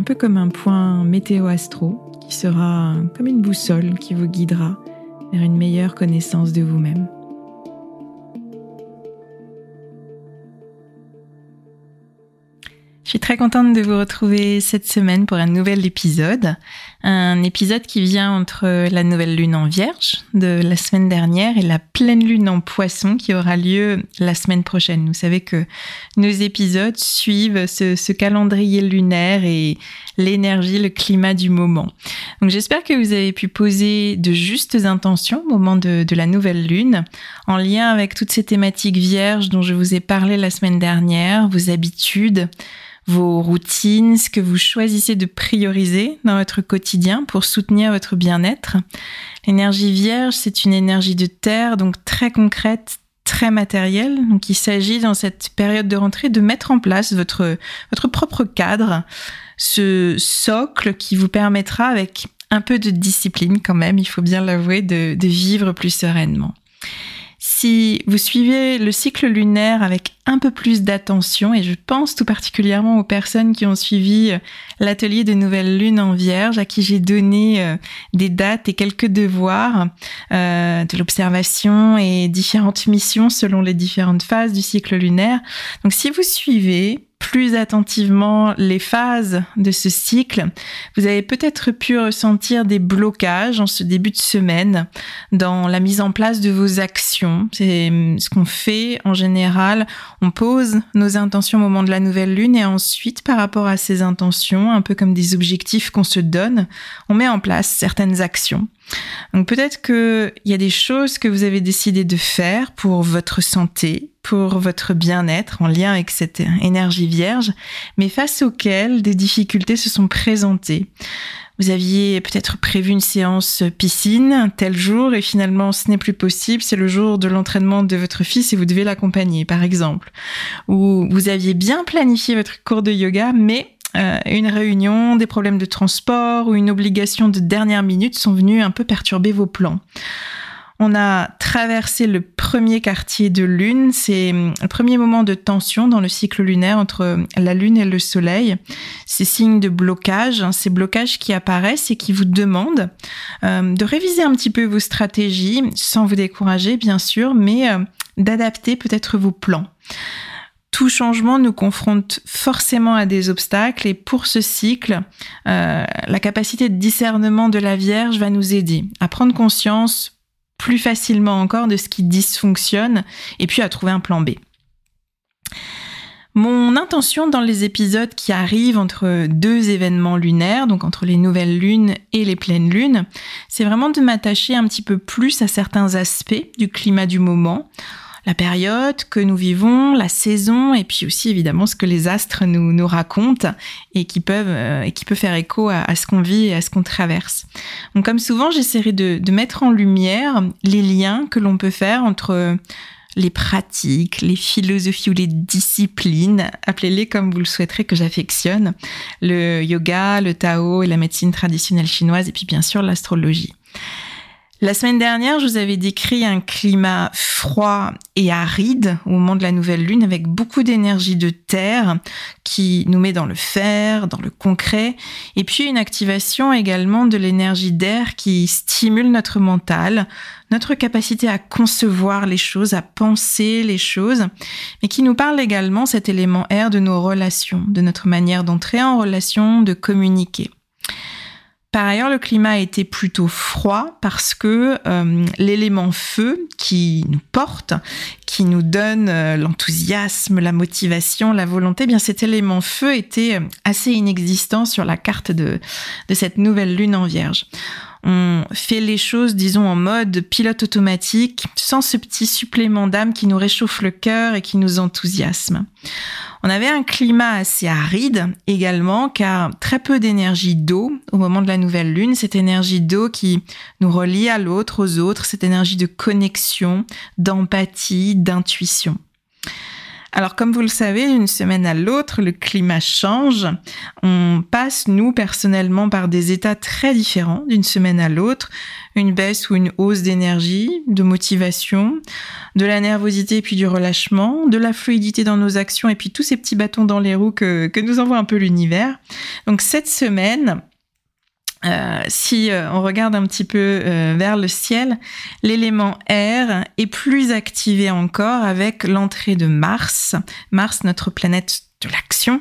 un peu comme un point météo-astro qui sera comme une boussole qui vous guidera vers une meilleure connaissance de vous-même. Je suis très contente de vous retrouver cette semaine pour un nouvel épisode. Un épisode qui vient entre la nouvelle lune en vierge de la semaine dernière et la pleine lune en poisson qui aura lieu la semaine prochaine. Vous savez que nos épisodes suivent ce, calendrier lunaire et l'énergie, le climat du moment. Donc j'espère que vous avez pu poser de justes intentions au moment de, de la nouvelle lune en lien avec toutes ces thématiques vierges dont je vous ai parlé la semaine dernière, vos habitudes, vos routines, ce que vous choisissez de prioriser dans votre quotidien pour soutenir votre bien-être. L'énergie vierge, c'est une énergie de terre, donc très concrète, très matérielle. Donc il s'agit dans cette période de rentrée de mettre en place votre, votre propre cadre, ce socle qui vous permettra avec un peu de discipline quand même, il faut bien l'avouer, de, de vivre plus sereinement. Si vous suivez le cycle lunaire avec un peu plus d'attention, et je pense tout particulièrement aux personnes qui ont suivi euh, l'atelier de nouvelle lune en vierge, à qui j'ai donné euh, des dates et quelques devoirs, euh, de l'observation et différentes missions selon les différentes phases du cycle lunaire. Donc si vous suivez plus attentivement les phases de ce cycle, vous avez peut-être pu ressentir des blocages en ce début de semaine dans la mise en place de vos actions. C'est hum, ce qu'on fait en général. On pose nos intentions au moment de la nouvelle lune et ensuite, par rapport à ces intentions, un peu comme des objectifs qu'on se donne, on met en place certaines actions. Donc peut-être qu'il y a des choses que vous avez décidé de faire pour votre santé, pour votre bien-être en lien avec cette énergie vierge, mais face auxquelles des difficultés se sont présentées. Vous aviez peut-être prévu une séance piscine tel jour et finalement ce n'est plus possible, c'est le jour de l'entraînement de votre fils et vous devez l'accompagner par exemple. Ou vous aviez bien planifié votre cours de yoga mais euh, une réunion, des problèmes de transport ou une obligation de dernière minute sont venus un peu perturber vos plans. On a traversé le premier quartier de lune, c'est hum, le premier moment de tension dans le cycle lunaire entre la lune et le soleil. Ces signes de blocage, hein, ces blocages qui apparaissent et qui vous demandent euh, de réviser un petit peu vos stratégies, sans vous décourager bien sûr, mais d'adapter peut-être vos plans tout changement nous confronte forcément à des obstacles et pour ce cycle, euh, la capacité de discernement de la Vierge va nous aider à prendre conscience plus facilement encore de ce qui dysfonctionne et puis à trouver un plan B. Mon intention dans les épisodes qui arrivent entre deux événements lunaires, donc entre les nouvelles lunes et les pleines lunes, c'est vraiment de m'attacher un petit peu plus à certains aspects du climat du moment, la période que nous vivons, la saison, et puis aussi évidemment ce que les astres nous, racontent et qui peuvent euh, et qui peut faire écho à, ce qu'on vit et à ce qu'on traverse. Donc comme souvent, j'essaierai de mettre en lumière les liens que l'on peut faire entre les pratiques, les philosophies ou les disciplines, appelez-les comme vous le souhaiterez que j'affectionne, le yoga, le Tao et la médecine traditionnelle chinoise et puis bien sûr l'astrologie. La semaine dernière, je vous avais décrit un climat froid et aride au moment de la nouvelle lune avec beaucoup d'énergie de terre qui nous met dans le fer, dans le concret, et puis une activation également de l'énergie d'air qui stimule notre mental, notre capacité à concevoir les choses, à penser les choses, mais qui nous parle également cet élément air de nos relations, de notre manière d'entrer en relation, de communiquer. Par ailleurs, le climat a été plutôt froid parce que euh, l'élément feu qui nous porte, qui nous donne euh, l'enthousiasme, la motivation, la volonté, eh bien cet élément feu était euh, assez inexistant sur la carte de, de cette nouvelle lune en vierge. On fait les choses, disons, en mode pilote automatique, sans ce petit supplément d'âme qui nous réchauffe le cœur et qui nous enthousiasme. On avait un climat assez aride également, car très peu d'énergie d'eau au moment de la nouvelle lune, cette énergie d'eau qui nous relie à l'autre, aux autres, cette énergie de connexion, d'empathie, d'intuition. Alors comme vous le savez, d'une semaine à l'autre, le climat change. On passe, nous, personnellement, par des états très différents d'une semaine à l'autre. Une baisse ou une hausse d'énergie, de motivation, de la nervosité puis du relâchement, de la fluidité dans nos actions et puis tous ces petits bâtons dans les roues que, que nous envoie un peu l'univers. Donc cette semaine, euh, si euh, on regarde un petit peu euh, vers le ciel, l'élément air est plus activé encore avec l'entrée de Mars, Mars notre planète de l'action,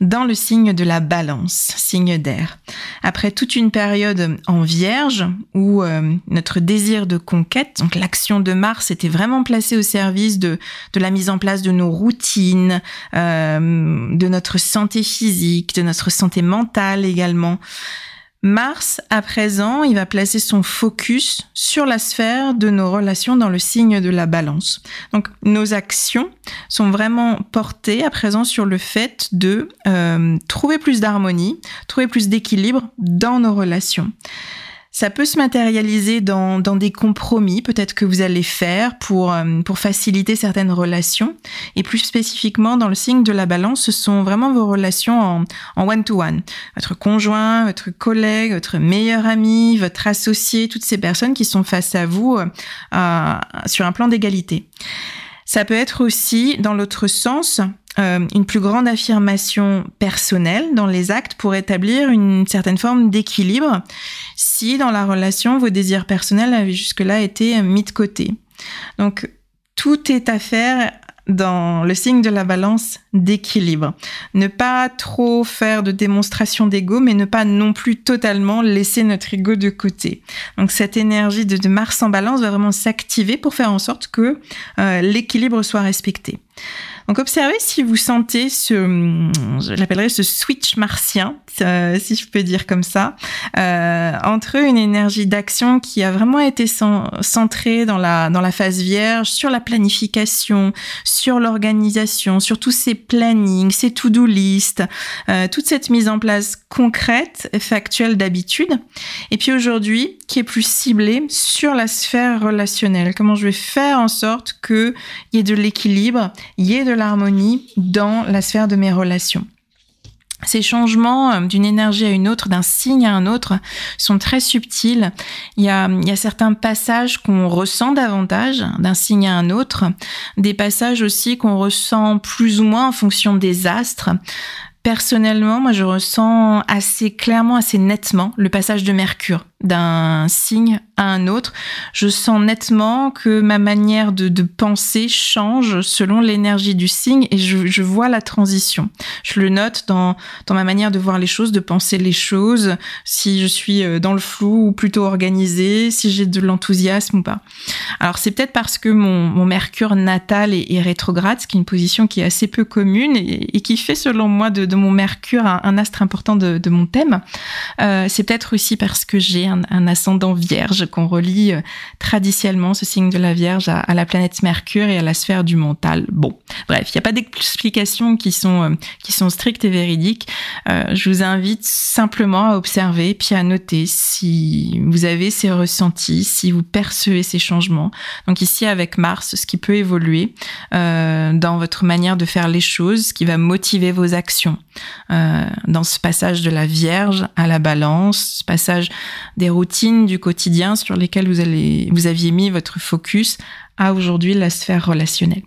dans le signe de la balance, signe d'air. Après toute une période en vierge où notre désir de conquête, donc l'action de Mars était vraiment placée au service de, de la mise en place de nos routines, de notre santé physique, de notre santé mentale également. Mars, à présent, il va placer son focus sur la sphère de nos relations dans le signe de la balance. Donc nos actions sont vraiment portées à présent sur le fait de euh, trouver plus d'harmonie, trouver plus d'équilibre dans nos relations. Ça peut se matérialiser dans, dans des compromis, peut-être que vous allez faire pour, euh, pour faciliter certaines relations. Et plus spécifiquement, dans le signe de la balance, ce sont vraiment vos relations en, one-to-one. Votre conjoint, votre collègue, votre meilleur ami, votre associé, toutes ces personnes qui sont face à vous euh, sur un plan d'égalité. Ça peut être aussi, dans l'autre sens, euh, une plus grande affirmation personnelle dans les actes pour établir une certaine forme d'équilibre si dans la relation vos désirs personnels avaient jusque-là été mis de côté. Donc tout est à faire dans le signe de la balance d'équilibre. Ne pas trop faire de démonstration d'ego, mais ne pas non plus totalement laisser notre ego de côté. Donc cette énergie de, Mars en balance va vraiment s'activer pour faire en sorte que euh, l'équilibre soit respecté. Donc observez si vous sentez ce, je l'appellerais ce switch martien, euh, si je peux dire comme ça, euh, entre une énergie d'action qui a vraiment été centrée dans la, dans la phase vierge, sur la planification, sur l'organisation, sur tous ces plannings, ces to-do list, euh, toute cette mise en place concrète factuelle d'habitude. Et puis aujourd'hui, qui est plus ciblée sur la sphère relationnelle. Comment je vais faire en sorte qu'il y ait de l'équilibre, il y ait de l'harmonie dans la sphère de mes relations. Ces changements euh, d'une énergie à une autre, d'un signe à un autre, sont très subtils. Il y a, il y a certains passages qu'on ressent davantage d'un signe à un autre, des passages aussi qu'on ressent plus ou moins en fonction des astres. Personnellement, moi, je ressens assez clairement, assez nettement le passage de Mercure d'un signe à un autre. Je sens nettement que ma manière de, penser change selon l'énergie du signe et je, vois la transition. Je le note dans, dans ma manière de voir les choses, de penser les choses, si je suis euh, dans le flou ou plutôt organisée, si j'ai de l'enthousiasme ou pas. Alors c'est peut-être parce que mon, mon Mercure natal est, rétrograde, ce qui est une position qui est assez peu commune et, qui fait selon moi de, de mon Mercure un, astre important de, mon thème. Euh, c'est peut-être aussi parce que j'ai un, ascendant vierge, qu'on relie euh, traditionnellement ce signe de la Vierge à, la planète Mercure et à la sphère du mental. Bon, bref, il n'y a pas d'explications qui sont euh, qui sont strictes et véridiques. Euh, je vous invite simplement à observer puis à noter si vous avez ces ressentis, si vous percevez ces changements. Donc ici avec Mars, ce qui peut évoluer dans votre manière de faire les choses, ce qui va motiver vos actions. dans ce passage de la Vierge à la Balance, ce passage des routines du quotidien sur lesquelles vous, allez, vous aviez mis votre focus à aujourd'hui la sphère relationnelle.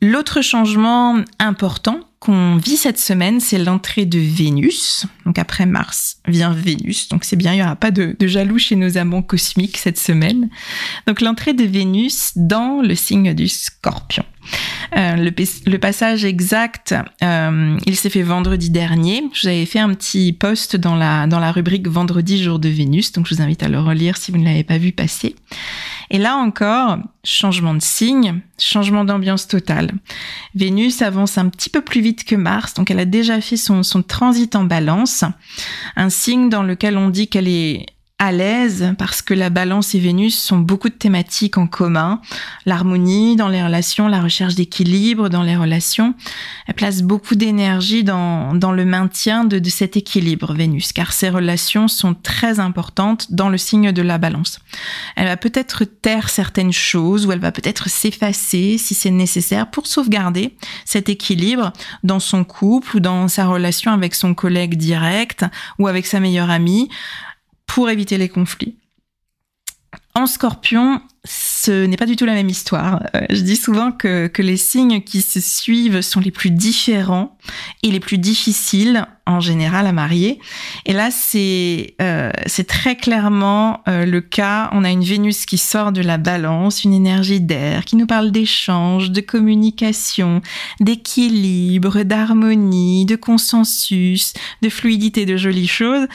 L'autre changement important qu'on vit cette semaine, c'est l'entrée de Vénus. Donc après Mars vient Vénus. Donc c'est bien, il n'y aura pas de, jaloux chez nos amants cosmiques cette semaine. Donc l'entrée de Vénus dans le signe du scorpion. Euh, le, passage exact, euh, il s'est fait vendredi dernier. J'avais fait un petit post dans la, dans la rubrique Vendredi jour de Vénus, donc je vous invite à le relire si vous ne l'avez pas vu passer. Et là encore, changement de signe, changement d'ambiance totale. Vénus avance un petit peu plus vite que Mars, donc elle a déjà fait son, transit en balance, un signe dans lequel on dit qu'elle est à l'aise parce que la balance et Vénus sont beaucoup de thématiques en commun. L'harmonie dans les relations, la recherche d'équilibre dans les relations. Elle place beaucoup d'énergie dans, dans le maintien de, de cet équilibre, Vénus, car ces relations sont très importantes dans le signe de la balance. Elle va peut-être taire certaines choses ou elle va peut-être s'effacer si c'est nécessaire pour sauvegarder cet équilibre dans son couple ou dans sa relation avec son collègue direct ou avec sa meilleure amie pour éviter les conflits. En scorpion, ce n'est pas du tout la même histoire. Euh, je dis souvent que, que, les signes qui se suivent sont les plus différents et les plus difficiles en général à marier. Et là, c'est euh, très clairement euh, le cas. On a une Vénus qui sort de la balance, une énergie d'air qui nous parle d'échange, de communication, d'équilibre, d'harmonie, de consensus, de fluidité, de jolies choses.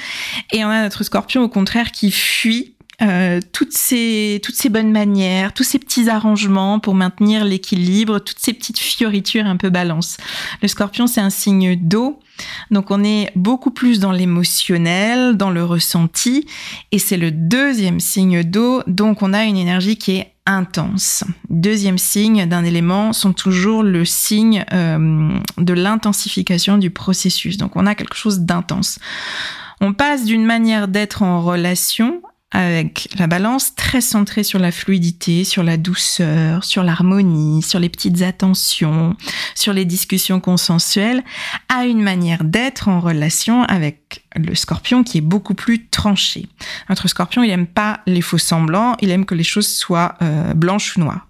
Et on a notre scorpion au contraire qui fuit euh, toutes ces toutes ces bonnes manières, tous ces petits arrangements pour maintenir l'équilibre, toutes ces petites fioritures un peu balance. Le Scorpion, c'est un signe d'eau. Donc on est beaucoup plus dans l'émotionnel, dans le ressenti, et c'est le deuxième signe d'eau, donc on a une énergie qui est intense. Deuxième signe d'un élément sont toujours le signe euh, de l'intensification du processus. Donc on a quelque chose d'intense. On passe d'une manière d'être en relation avec la balance très centrée sur la fluidité, sur la douceur, sur l'harmonie, sur les petites attentions, sur les discussions consensuelles, à une manière d'être en relation avec le scorpion qui est beaucoup plus tranché. Notre scorpion, il aime pas les faux semblants, il aime que les choses soient euh, blanches ou noires.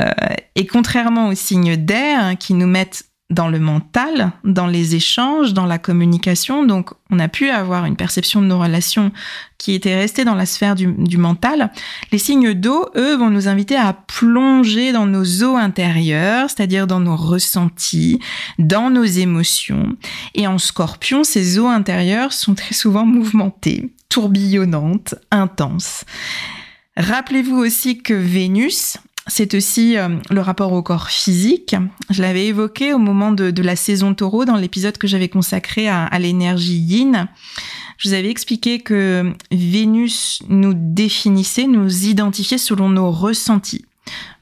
Euh, et contrairement aux signes d'air hein, qui nous mettent dans le mental, dans les échanges, dans la communication. Donc, on a pu avoir une perception de nos relations qui était restée dans la sphère du, mental. Les signes d'eau, eux, vont nous inviter à plonger dans nos eaux intérieures, c'est-à-dire dans nos ressentis, dans nos émotions. Et en scorpion, ces eaux intérieures sont très souvent mouvementées, tourbillonnantes, intenses. Rappelez-vous aussi que Vénus, c'est aussi euh, le rapport au corps physique. Je l'avais évoqué au moment de, la saison taureau dans l'épisode que j'avais consacré à, l'énergie yin. Je vous avais expliqué que Vénus nous définissait, nous identifiait selon nos ressentis.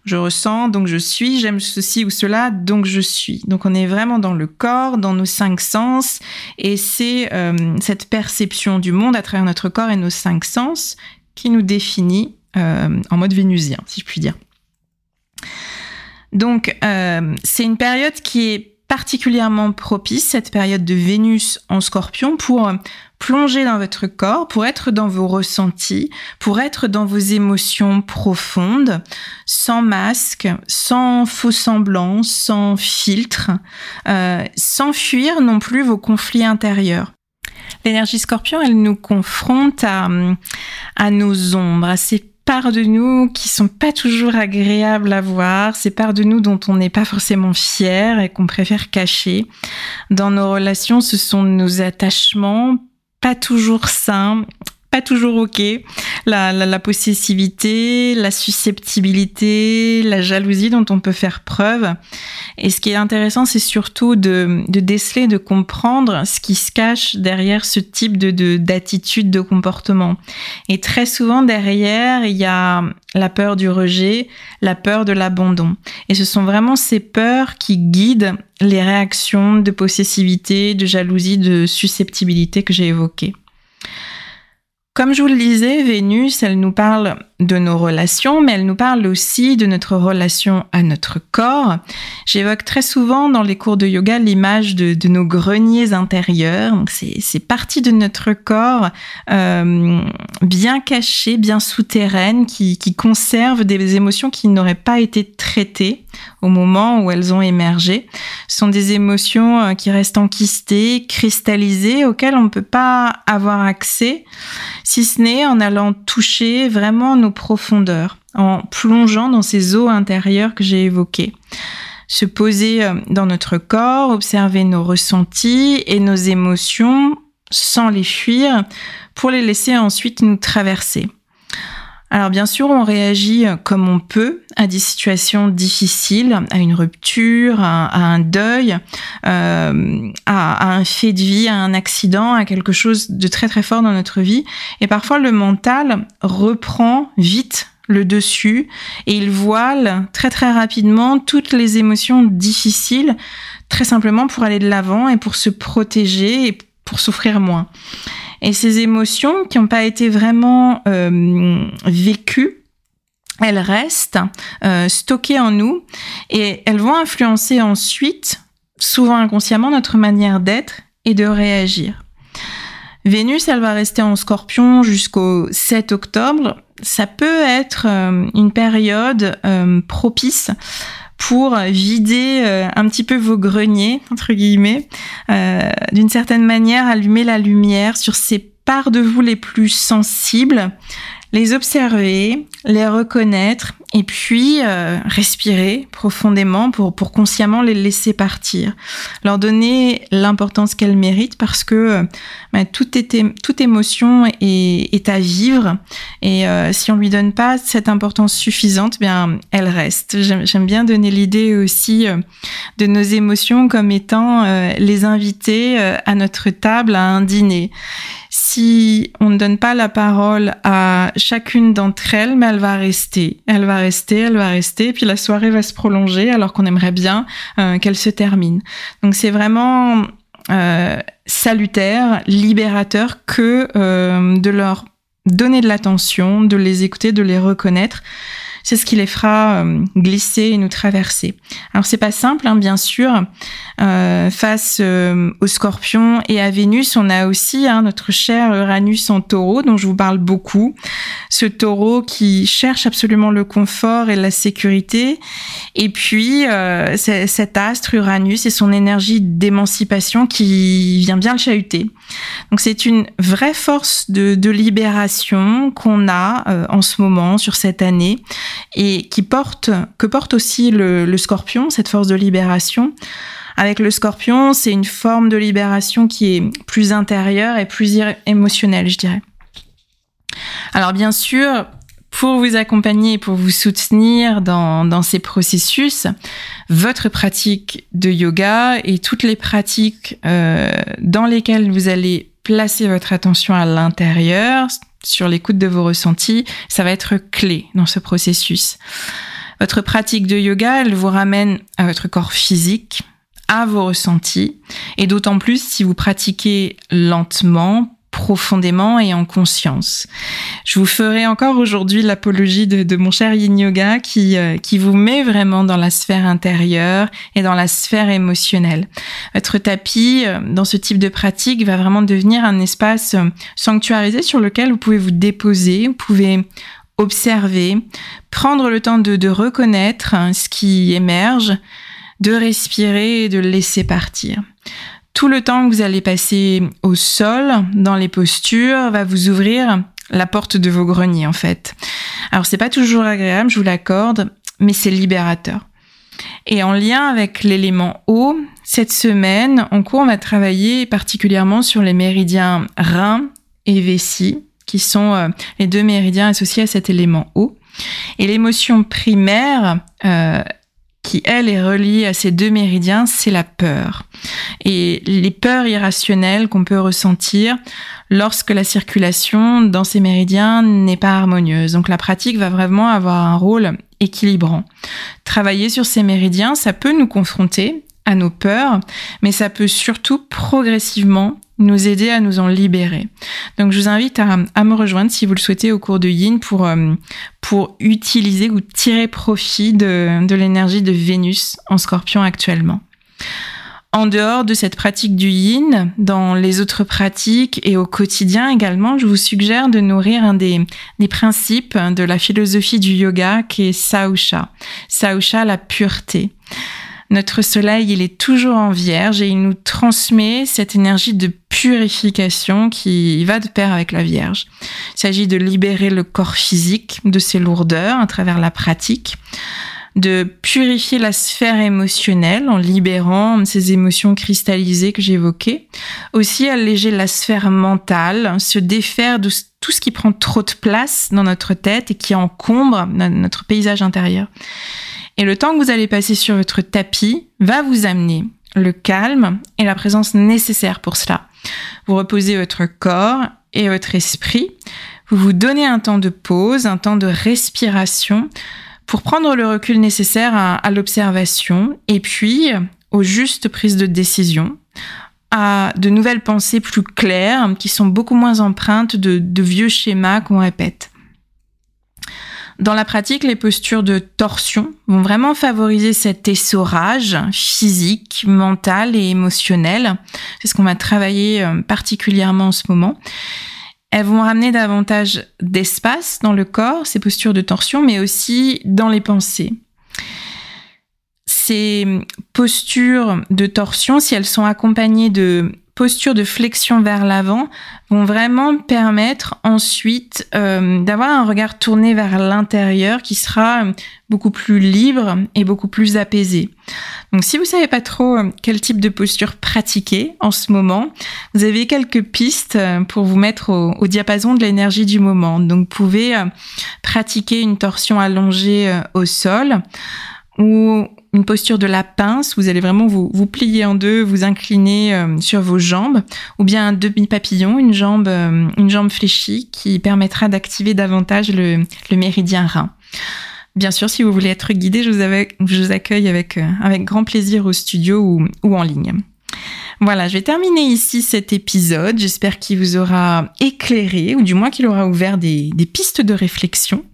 Je ressens, donc je suis, j'aime ceci ou cela, donc je suis. Donc on est vraiment dans le corps, dans nos cinq sens, et c'est euh, cette perception du monde à travers notre corps et nos cinq sens qui nous définit euh, en mode vénusien, si je puis dire. Donc, euh, c'est une période qui est particulièrement propice, cette période de Vénus en scorpion, pour plonger dans votre corps, pour être dans vos ressentis, pour être dans vos émotions profondes, sans masque, sans faux semblants, sans filtre, euh, sans fuir non plus vos conflits intérieurs. L'énergie scorpion, elle nous confronte à, à nos ombres, à ces parts de nous qui sont pas toujours agréables à voir, ces parts de nous dont on n'est pas forcément fier et qu'on préfère cacher. Dans nos relations, ce sont nos attachements pas toujours sains pas toujours ok. La, possessivité, la susceptibilité, la jalousie dont on peut faire preuve. Et ce qui est intéressant, c'est surtout de, déceler, de comprendre ce qui se cache derrière ce type de d'attitude, de, de comportement. Et très souvent derrière, il y a la peur du rejet, la peur de l'abandon. Et ce sont vraiment ces peurs qui guident les réactions de possessivité, de jalousie, de susceptibilité que j'ai évoquées. Comme je vous le disais, Vénus, elle nous parle de nos relations, mais elle nous parle aussi de notre relation à notre corps. J'évoque très souvent dans les cours de yoga l'image de, nos greniers intérieurs. C'est partie de notre corps euh, bien cachées, bien souterraines, qui, qui conservent des émotions qui n'auraient pas été traitées au moment où elles ont émergé. Ce sont des émotions euh, qui restent enquistées, cristallisées, auxquelles on ne peut pas avoir accès, si ce n'est en allant toucher vraiment nos profondeurs, en plongeant dans ces eaux intérieures que j'ai évoquées. Se poser euh, dans notre corps, observer nos ressentis et nos émotions sans les fuir pour les laisser ensuite nous traverser. Alors bien sûr, on réagit comme on peut à des situations difficiles, à une rupture, à, un deuil, euh, à, un fait de vie, à un accident, à quelque chose de très très fort dans notre vie. Et parfois, le mental reprend vite le dessus et il voile très très rapidement toutes les émotions difficiles, très simplement pour aller de l'avant et pour se protéger et pour souffrir moins. Et ces émotions qui n'ont pas été vraiment euh, vécues, elles restent euh, stockées en nous et elles vont influencer ensuite, souvent inconsciemment, notre manière d'être et de réagir. Vénus, elle va rester en scorpion jusqu'au 7 octobre. Ça peut être euh, une période propice pour vider euh, un petit peu vos greniers, entre guillemets, euh, d'une certaine manière, allumer la lumière sur ces parts de vous les plus sensibles, les observer, les reconnaître et puis euh, respirer profondément pour, pour consciemment les laisser partir, leur donner l'importance qu'elles méritent parce que bah, toute, toute émotion est, est, à vivre et euh, si on lui donne pas cette importance suffisante, bien elle reste. J'aime bien donner l'idée aussi de nos émotions comme étant les invités à notre table à un dîner si on ne donne pas la parole à chacune d'entre elles, mais elle va rester, elle va rester, elle va rester, puis la soirée va se prolonger alors qu'on aimerait bien euh, qu'elle se termine. Donc c'est vraiment euh, salutaire, libérateur que euh, de leur donner de l'attention, de les écouter, de les reconnaître c'est ce qui les fera euh, glisser et nous traverser. Alors c'est pas simple, hein, bien sûr. Euh, face euh, au Scorpion et à Vénus, on a aussi hein, notre cher Uranus en Taureau, dont je vous parle beaucoup. Ce Taureau qui cherche absolument le confort et la sécurité. Et puis cet astre Uranus et son énergie d'émancipation qui vient bien le chahuter. Donc c'est une vraie force de, de libération qu'on a en ce moment sur cette année et qui que porte aussi le, scorpion, cette force de libération. Avec le scorpion, c'est une forme de libération qui est plus intérieure et plus émotionnelle, je dirais. Alors bien sûr, pour vous accompagner et pour vous soutenir dans, dans, ces processus, votre pratique de yoga et toutes les pratiques euh, dans lesquelles vous allez placer votre attention à l'intérieur, sur l'écoute de vos ressentis, ça va être clé dans ce processus. Votre pratique de yoga, elle vous ramène à votre corps physique, à vos ressentis, et d'autant plus si vous pratiquez lentement, profondément et en conscience. Je vous ferai encore aujourd'hui l'apologie de, mon cher Yin Yoga qui, euh, qui vous met vraiment dans la sphère intérieure et dans la sphère émotionnelle. Votre tapis, euh, dans ce type de pratique, va vraiment devenir un espace euh, sanctuarisé sur lequel vous pouvez vous déposer, vous pouvez observer, prendre le temps de, reconnaître hein, ce qui émerge, de respirer et de laisser partir Tout le temps que vous allez passer au sol, dans les postures, va vous ouvrir la porte de vos greniers en fait. Alors c'est pas toujours agréable, je vous l'accorde, mais c'est libérateur. Et en lien avec l'élément eau, cette semaine, en cours, on va travailler particulièrement sur les méridiens rein et vessie, qui sont euh, les deux méridiens associés à cet élément eau. Et l'émotion primaire, euh, qui elle est reliée à ces deux méridiens, c'est la peur. Et les peurs irrationnelles qu'on peut ressentir lorsque la circulation dans ces méridiens n'est pas harmonieuse. Donc la pratique va vraiment avoir un rôle équilibrant. Travailler sur ces méridiens, ça peut nous confronter à nos peurs, mais ça peut surtout progressivement nous aider à nous en libérer. Donc je vous invite à, me rejoindre si vous le souhaitez au cours de Yin pour, euh, pour utiliser ou tirer profit de, l'énergie de Vénus en scorpion actuellement. En dehors de cette pratique du yin, dans les autres pratiques et au quotidien également, je vous suggère de nourrir un des, des principes de la philosophie du yoga qui est Sausha. Sausha, la pureté. Notre soleil, il est toujours en vierge et il nous transmet cette énergie de purification qui va de pair avec la vierge. Il s'agit de libérer le corps physique de ses lourdeurs à travers la pratique de purifier la sphère émotionnelle en libérant ces émotions cristallisées que j'évoquais. Aussi alléger la sphère mentale, se défaire de tout ce qui prend trop de place dans notre tête et qui encombre notre paysage intérieur. Et le temps que vous allez passer sur votre tapis va vous amener le calme et la présence nécessaire pour cela. Vous reposez votre corps et votre esprit. Vous vous donnez un temps de pause, un temps de respiration pour prendre le recul nécessaire à, l'observation et puis aux justes prises de décision, à de nouvelles pensées plus claires qui sont beaucoup moins empreintes de, de vieux schémas qu'on répète. Dans la pratique, les postures de torsion vont vraiment favoriser cet essorage physique, mental et émotionnel. C'est ce qu'on va travailler euh, particulièrement en ce moment. Elles vont ramener davantage d'espace dans le corps, ces postures de torsion, mais aussi dans les pensées. Ces postures de torsion, si elles sont accompagnées de postures de flexion vers l'avant vont vraiment permettre ensuite euh, d'avoir un regard tourné vers l'intérieur qui sera beaucoup plus libre et beaucoup plus apaisé. Donc si vous savez pas trop euh, quel type de posture pratiquer en ce moment, vous avez quelques pistes euh, pour vous mettre au diapason de l'énergie du moment. Donc vous pouvez pratiquer une torsion allongée au sol ou une posture de la pince, vous allez vraiment vous, vous plier en deux, vous incliner euh, sur vos jambes, ou bien un demi-papillon, une jambe, euh, une jambe fléchie qui permettra d'activer davantage le, le, méridien rein. Bien sûr, si vous voulez être guidé, je vous, je vous accueille avec, euh, avec grand plaisir au studio ou, ou en ligne. Voilà, je vais terminer ici cet épisode. J'espère qu'il vous aura éclairé, ou du moins qu'il aura ouvert des, pistes de réflexion.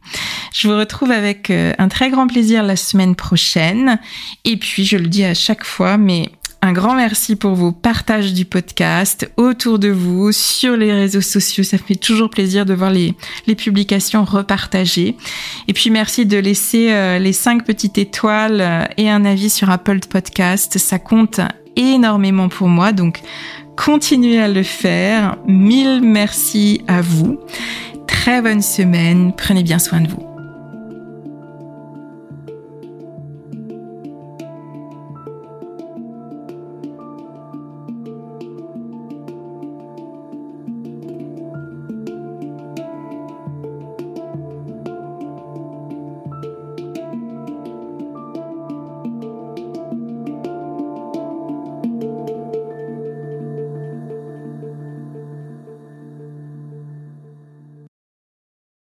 Je vous retrouve avec euh, un très grand plaisir la semaine prochaine. Et puis, je le dis à chaque fois, mais un grand merci pour vos partages du podcast autour de vous, sur les réseaux sociaux. Ça fait toujours plaisir de voir les, publications repartagées. Et puis merci de laisser euh, les cinq petites étoiles et un avis sur Apple Podcast. Ça compte énormément pour moi, donc continuez à le faire. Mille merci à vous. Très bonne semaine, prenez bien soin de vous.